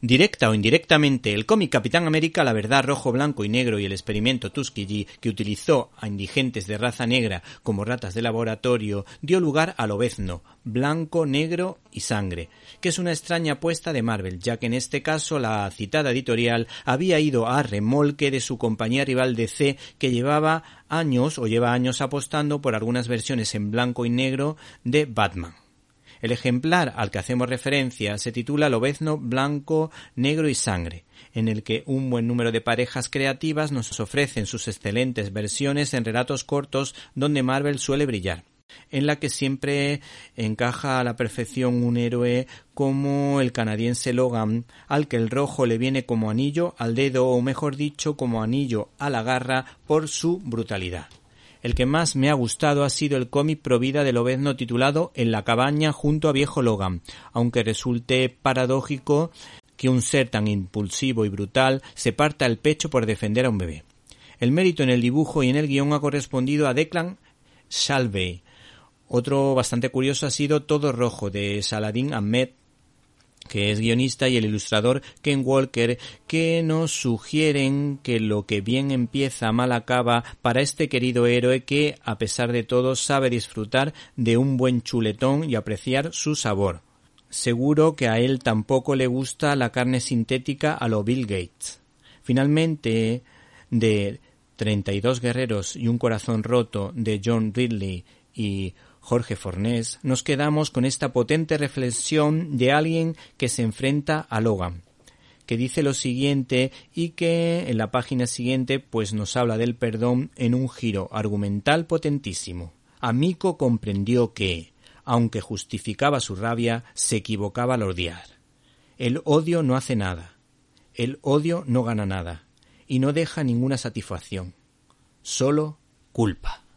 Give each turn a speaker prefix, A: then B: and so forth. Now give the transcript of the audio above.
A: Directa o indirectamente, el cómic Capitán América, la verdad rojo, blanco y negro y el experimento Tuskegee, que utilizó a indigentes de raza negra como ratas de laboratorio, dio lugar al obezno, blanco, negro y sangre, que es una extraña apuesta de Marvel, ya que en este caso la citada editorial había ido a remolque de su compañía rival DC que llevaba años o lleva años apostando por algunas versiones en blanco y negro de Batman. El ejemplar al que hacemos referencia se titula Lobezno Blanco, Negro y Sangre, en el que un buen número de parejas creativas nos ofrecen sus excelentes versiones en relatos cortos donde Marvel suele brillar en la que siempre encaja a la perfección un héroe como el canadiense Logan, al que el rojo le viene como anillo al dedo o mejor dicho como anillo a la garra por su brutalidad. El que más me ha gustado ha sido el cómic Provida de Lobezno titulado En la cabaña junto a viejo Logan, aunque resulte paradójico que un ser tan impulsivo y brutal se parta el pecho por defender a un bebé. El mérito en el dibujo y en el guion ha correspondido a Declan Shalvey. Otro bastante curioso ha sido Todo Rojo de Saladin Ahmed, que es guionista, y el ilustrador Ken Walker, que nos sugieren que lo que bien empieza mal acaba para este querido héroe que, a pesar de todo, sabe disfrutar de un buen chuletón y apreciar su sabor. Seguro que a él tampoco le gusta la carne sintética a lo Bill Gates. Finalmente, de 32 guerreros y un corazón roto de John Ridley y Jorge Fornés, nos quedamos con esta potente reflexión de alguien que se enfrenta a Logan, que dice lo siguiente y que en la página siguiente pues nos habla del perdón en un giro argumental potentísimo. Amico comprendió que, aunque justificaba su rabia, se equivocaba al odiar. El odio no hace nada, el odio no gana nada, y no deja ninguna satisfacción, solo culpa.